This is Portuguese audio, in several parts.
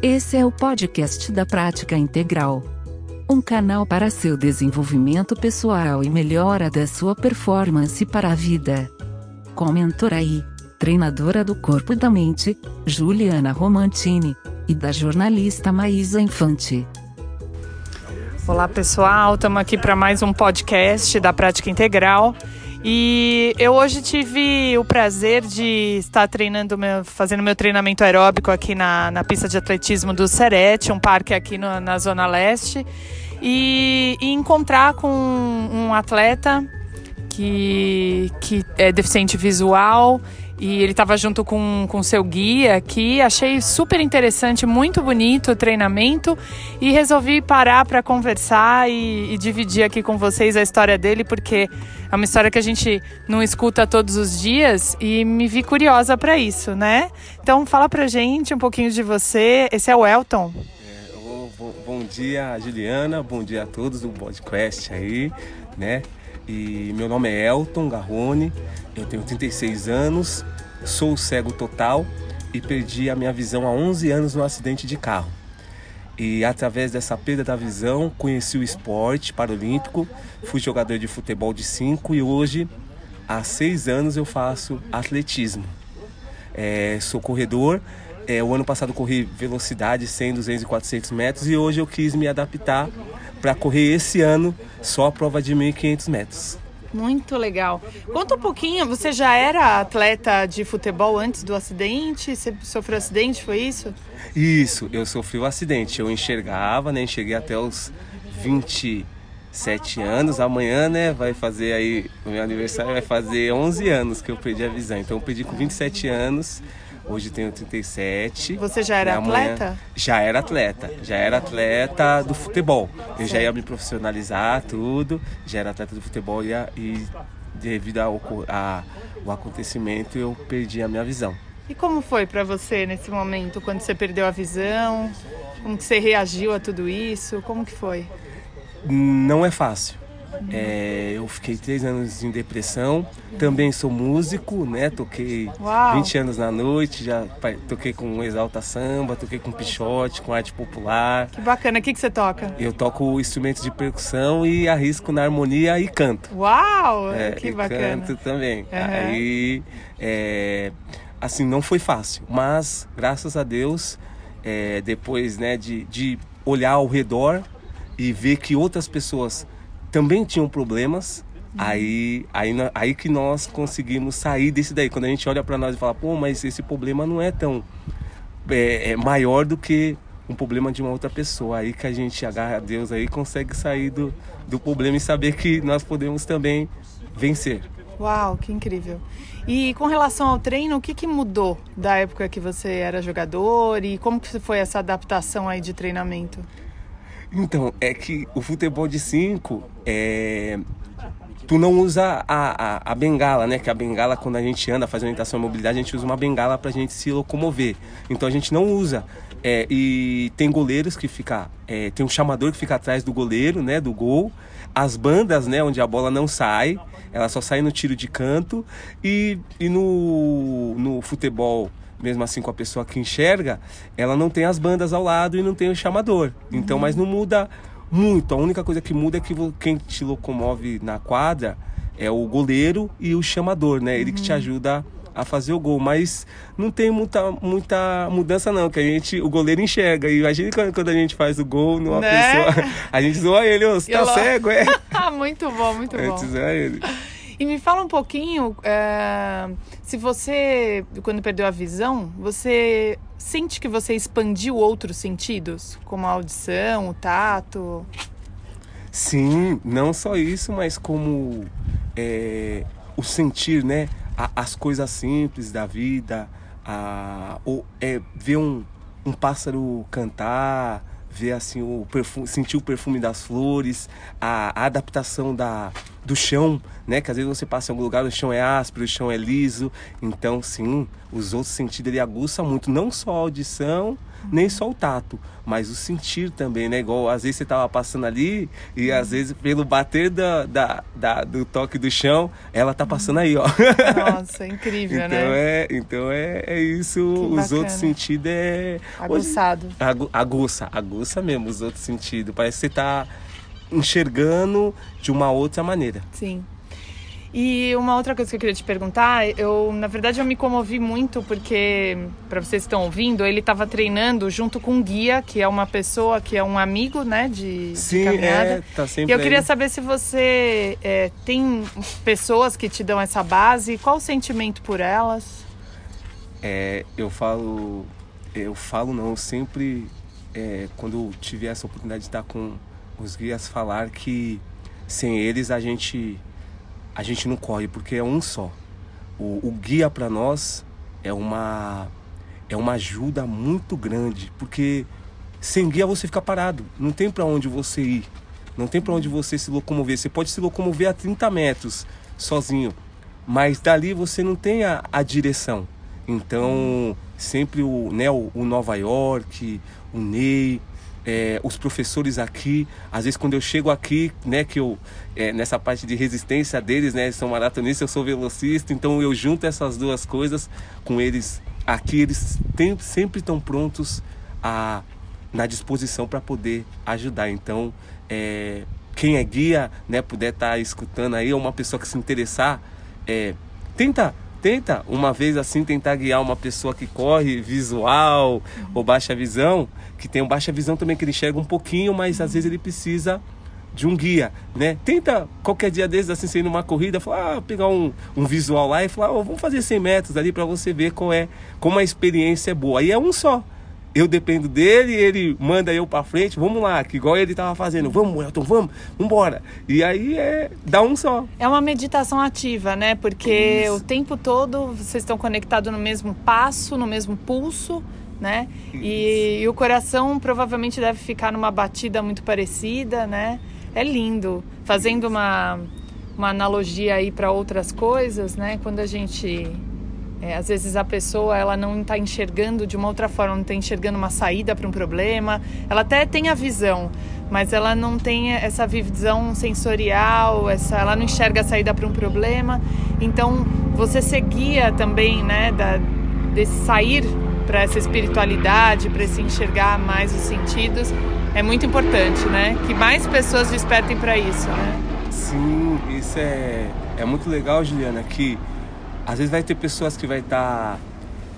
Esse é o podcast da Prática Integral. Um canal para seu desenvolvimento pessoal e melhora da sua performance para a vida. Com aí, treinadora do corpo e da mente, Juliana Romantini, e da jornalista Maísa Infante. Olá pessoal, estamos aqui para mais um podcast da Prática Integral. E eu hoje tive o prazer de estar treinando, meu, fazendo meu treinamento aeróbico aqui na, na pista de atletismo do Serete, um parque aqui no, na Zona Leste, e, e encontrar com um atleta que, que é deficiente visual e ele estava junto com, com seu guia aqui. Achei super interessante, muito bonito o treinamento e resolvi parar para conversar e, e, dividir aqui com vocês a história dele, porque é uma história que a gente não escuta todos os dias e me vi curiosa para isso, né? Então fala pra gente um pouquinho de você. Esse é o Elton. É, bom, bom dia, Juliana. Bom dia a todos do podcast aí, né? E meu nome é Elton Garrone, eu tenho 36 anos, sou cego total e perdi a minha visão há 11 anos no acidente de carro. E através dessa perda da visão, conheci o esporte paralímpico, fui jogador de futebol de 5 e hoje, há 6 anos, eu faço atletismo. É, sou corredor, é, o ano passado corri velocidade 100, 200 e 400 metros e hoje eu quis me adaptar para correr esse ano só a prova de 1.500 metros. Muito legal. Conta um pouquinho, você já era atleta de futebol antes do acidente? Você sofreu acidente, foi isso? Isso, eu sofri o um acidente. Eu enxergava, né? Enxerguei até os 27 anos. Amanhã, né, vai fazer aí, o meu aniversário vai fazer 11 anos que eu perdi a visão. Então eu perdi com 27 anos Hoje tenho 37. Você já era atleta? Já era atleta. Já era atleta do futebol. Eu já ia me profissionalizar, tudo. Já era atleta do futebol e, e devido ao a, o acontecimento eu perdi a minha visão. E como foi para você nesse momento, quando você perdeu a visão? Como que você reagiu a tudo isso? Como que foi? Não é fácil. É, eu fiquei três anos em depressão. Também sou músico, né? Toquei Uau. 20 anos na noite, já toquei com Exalta Samba, toquei com Pichote, com arte popular. Que bacana, o que, que você toca? Eu toco instrumentos de percussão e arrisco na harmonia e canto. Uau! É, que bacana. Canto também. Uhum. Aí, é, assim, não foi fácil, mas graças a Deus, é, depois né, de, de olhar ao redor e ver que outras pessoas também tinham problemas. Aí, aí, aí que nós conseguimos sair desse daí. Quando a gente olha para nós e fala, pô, mas esse problema não é tão é, é maior do que um problema de uma outra pessoa. Aí que a gente agarra a Deus aí consegue sair do, do problema e saber que nós podemos também vencer. Uau, que incrível. E com relação ao treino, o que, que mudou da época que você era jogador e como que foi essa adaptação aí de treinamento? Então, é que o futebol de 5 é. Tu não usa a, a, a, bengala, né? Que a bengala, quando a gente anda, faz orientação e mobilidade, a gente usa uma bengala pra gente se locomover. Então a gente não usa. É, e tem goleiros que fica. É, tem um chamador que fica atrás do goleiro, né? Do gol. As bandas, né? Onde a bola não sai. Ela só sai no tiro de canto. E, e no, no futebol mesmo assim com a pessoa que enxerga, ela não tem as bandas ao lado e não tem o chamador. Então, uhum. mas não muda muito. A única coisa que muda é que quem te locomove na quadra é o goleiro e o chamador, né? Ele uhum. que te uhum. ajuda a fazer o gol, mas não tem muita, muita mudança não, que a gente, o goleiro enxerga. E imagina quando a gente faz o gol numa né? pessoa, a gente zoa ele, você tá cego, é? muito bom, muito bom. A gente zoa ele. E me fala um pouquinho, é, se você, quando perdeu a visão, você sente que você expandiu outros sentidos, como a audição, o tato? Sim, não só isso, mas como é, o sentir, né? As coisas simples da vida, a, ou, é, ver um, um pássaro cantar, ver assim o perfume, sentir o perfume das flores, a, a, adaptação da, do chão, né? Que às vezes você passa em algum lugar, o chão é áspero, o chão é liso. Então, sim, os outros sentidos ele aguça muito, não só a audição, nem só o tato, mas o sentir também, né? Igual às vezes você tava passando ali e às vezes pelo bater da, da, da do toque do chão, ela tá passando aí, ó. Nossa, incrível, então né? É, então é, é isso, Que os bacana. outros sentidos é... Aguçado. Agu- aguça, aguça mesmo os outros sentidos. Parece que você tá enxergando de uma outra maneira. Sim. E uma outra coisa que eu queria te perguntar, eu na verdade eu me comovi muito porque para vocês que estão ouvindo, ele estava treinando junto com um guia, que é uma pessoa que é um amigo, né, de, de Sim, caminhada. é, tá E sempre eu queria aí. saber se você é, tem pessoas que te dão essa base, qual o sentimento por elas? É, eu falo, eu falo não, eu sempre, é, quando eu tiver essa oportunidade de estar com os guias, falar que sem eles a gente, a gente não corre, porque é um só. O, o guia para nós é uma, é uma ajuda muito grande, porque sem guia você fica parado, não tem para onde você ir, não tem para onde você se locomover. Você pode se locomover a 30 metros sozinho, mas dali você não tem a, a direção. Então, sempre o, né, o, o Nova York, o Ney, é, os professores aqui, às vezes quando eu chego aqui, né, que eu, é, nessa parte de resistência deles, né, são maratonistas, eu sou velocista, então eu junto essas duas coisas com eles aqui, eles tem, sempre estão prontos a, na disposição para poder ajudar. Então, é, quem é guia, né, puder estar escutando aí, ou uma pessoa que se interessar, é, tenta tenta uma vez assim tentar guiar uma pessoa que corre visual ou baixa visão que tem um baixa visão também que ele enxerga um pouquinho mas às vezes ele precisa de um guia né? Tenta qualquer dia desses assim ir numa corrida falar ah, pegar um, um visual lá e falar oh, vamos fazer 100 metros ali para você ver qual é como a experiência é boa. Aí é um só eu dependo dele, ele manda eu pra frente, vamos lá, que igual ele tava fazendo, vamos, Elton, vamos, vambora. E aí é, dá um só. É uma meditação ativa, né? Porque Isso. o tempo todo vocês estão conectados no mesmo passo, no mesmo pulso, né? E, e o coração provavelmente deve ficar numa batida muito parecida, né? É lindo. Fazendo uma, uma analogia aí para outras coisas, né? Quando a gente é, às vezes a pessoa ela não está enxergando de uma outra forma, não está enxergando uma saída para um problema. Ela até tem a visão, mas ela não tem essa visão sensorial, essa, ela não enxerga a saída para um problema. Então você seguia também, né, da, desse sair para essa espiritualidade, para esse enxergar mais os sentidos, é muito importante, né? Que mais pessoas despertem para isso, né? Sim, isso é, é muito legal, Juliana, que às vezes vai ter pessoas que vai estar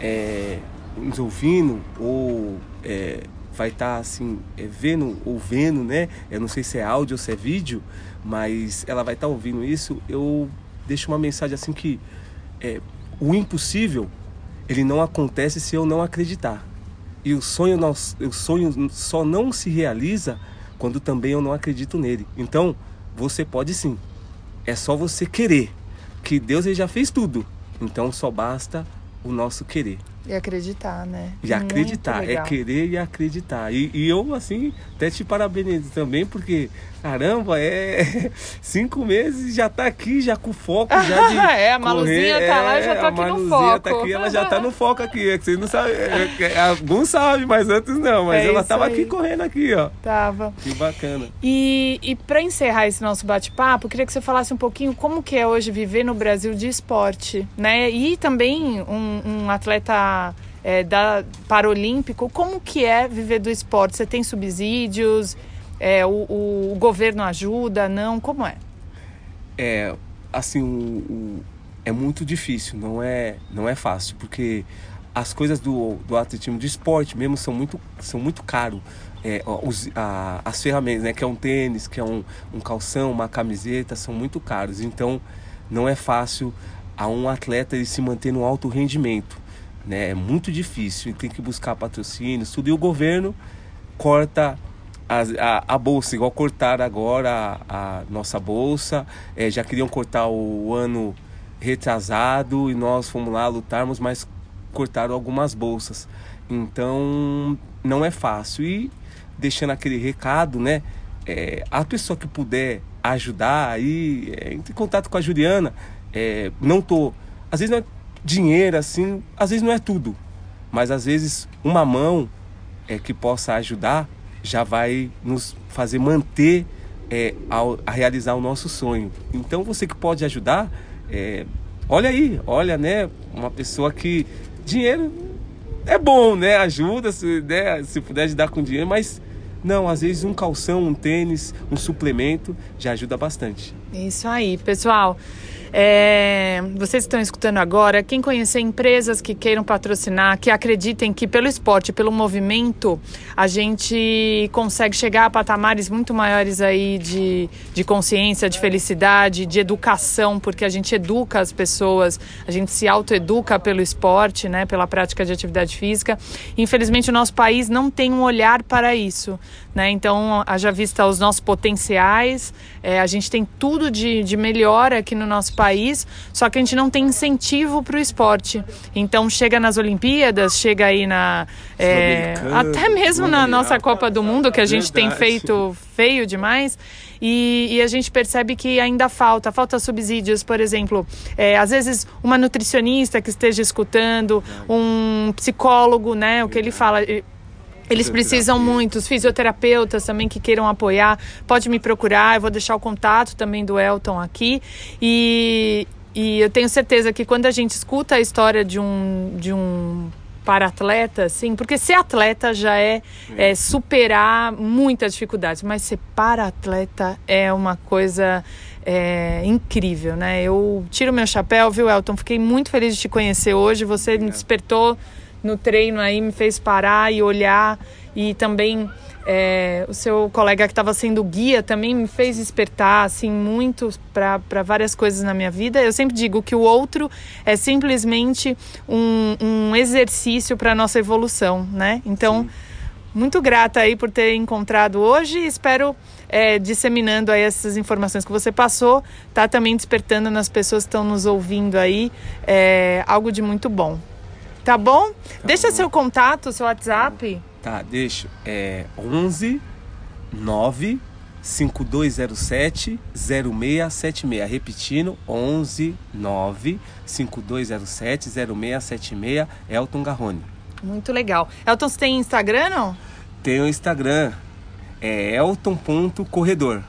é, nos ouvindo ou é, vai estar assim é, vendo ou vendo, né? Eu não sei se é áudio ou se é vídeo, mas ela vai estar ouvindo isso. Eu deixo uma mensagem assim que é, o impossível ele não acontece se eu não acreditar. E o sonho, o sonho só não se realiza quando também eu não acredito nele. Então, você pode sim. É só você querer. Que Deus ele já fez tudo. Então só basta o nosso querer. E acreditar, né? E acreditar. É querer e acreditar. E, e eu, assim, até te parabenizo também, porque, caramba, é cinco meses já tá aqui, já com foco, já de É, a Maluzinha correr. tá lá e É, já tá a aqui no tá foco. aqui, ela já tá no foco aqui. É que vocês não sabem. é, é, alguns sabem, mas outros não. Mas É ela tava aí. aqui correndo aqui, ó. Tava. Que bacana. E, e para encerrar esse nosso bate-papo, queria que você falasse um pouquinho como que é hoje viver no Brasil de esporte, né? E também um, um atleta é, da paralímpico, como que é viver do esporte? Você tem subsídios? É, o, o- governo ajuda? Não? Como é? é assim o, é muito difícil não é não é fácil porque as coisas do, do atletismo de esporte mesmo são muito são muito caro é, os, a- as ferramentas né que é um tênis que é um, um calção uma camiseta são muito caros então não é fácil a um atleta ele se manter no alto rendimento né é muito difícil tem que buscar patrocínios tudo e o governo corta as- a, a bolsa, igual cortaram agora a, a nossa bolsa. É, já queriam cortar o, ano retrasado e nós fomos lá lutarmos, mas cortaram algumas bolsas. Então não é fácil. E deixando aquele recado, né? É, a pessoa que puder ajudar aí, é, entre em contato com a Juliana. É, não tô. Às vezes não é dinheiro assim, às vezes não é tudo. Mas às vezes uma mão é, que possa ajudar já vai nos fazer manter é, a, realizar o nosso sonho. Então você que pode ajudar, é, olha aí, olha, né, uma pessoa que dinheiro é bom, né, ajuda, se, né, se puder ajudar com dinheiro, mas não, às vezes um calção, um tênis, um suplemento já ajuda bastante. Isso aí, pessoal. É, vocês estão escutando agora, quem conhecer empresas que queiram patrocinar, que acreditem que pelo esporte, pelo movimento, a gente consegue chegar a patamares muito maiores aí de, de consciência, de felicidade, de educação, porque a gente educa as pessoas, a gente se autoeduca pelo esporte, né, pela prática de atividade física. Infelizmente, o nosso país não tem um olhar para isso. Né? Então, haja vista os nossos potenciais, é, a gente tem tudo de, de melhor aqui no nosso país, só que a gente não tem incentivo para o esporte. Então, chega nas Olimpíadas, chega aí na. É, até mesmo na nossa Copa do Mundo, que a gente tem feito feio demais. E, e, a gente percebe que ainda falta, falta subsídios, por exemplo, é, às vezes uma nutricionista que esteja escutando, um psicólogo, né, o que ele fala, eles precisam muito, os fisioterapeutas também que queiram apoiar, pode me procurar, eu vou deixar o contato também do Elton aqui. E, e eu tenho certeza que quando a gente escuta a história de um, de um para-atleta, assim, porque ser atleta já é, é, superar muitas dificuldades, mas ser para-atleta é uma coisa é, incrível, né? Eu tiro meu chapéu, viu, Elton? Fiquei muito feliz de te conhecer hoje, você me despertou no treino aí me fez parar e olhar e também é, o seu colega que estava sendo guia também me fez despertar assim muito para várias coisas na minha vida. Eu sempre digo que o outro é simplesmente um, um exercício para nossa evolução, né? Então, Sim. muito grata aí por ter encontrado hoje. Espero é, disseminando aí essas informações que você passou, tá também despertando nas pessoas que estão nos ouvindo aí é, algo de muito bom. Tá bom? Tá deixa bom. seu contato, seu WhatsApp. Tá, deixa. É 11 9 5207 0676. Repetindo, 11 9 5207 0676. Elton Garrone. Muito legal. Elton, você tem Instagram não? Tem o Instagram. É elton.corredor.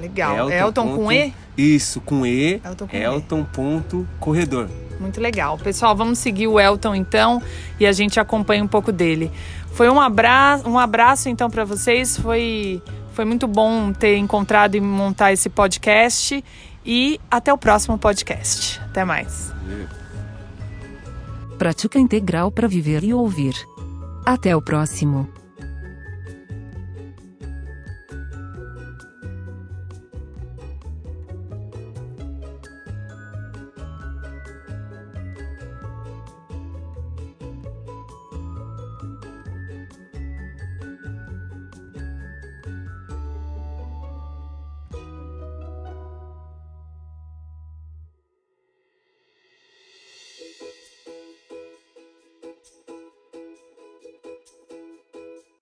Legal. Elton, Elton com E? Isso, com E. Elton. Com Elton.corredor. Muito legal. Pessoal, vamos seguir o Elton então e a gente acompanha um pouco dele. Foi um abraço, um abraço então para vocês. Foi, foi muito bom ter encontrado e montar esse podcast. E até o próximo podcast. Até mais. Prática integral para viver e ouvir. Até o próximo.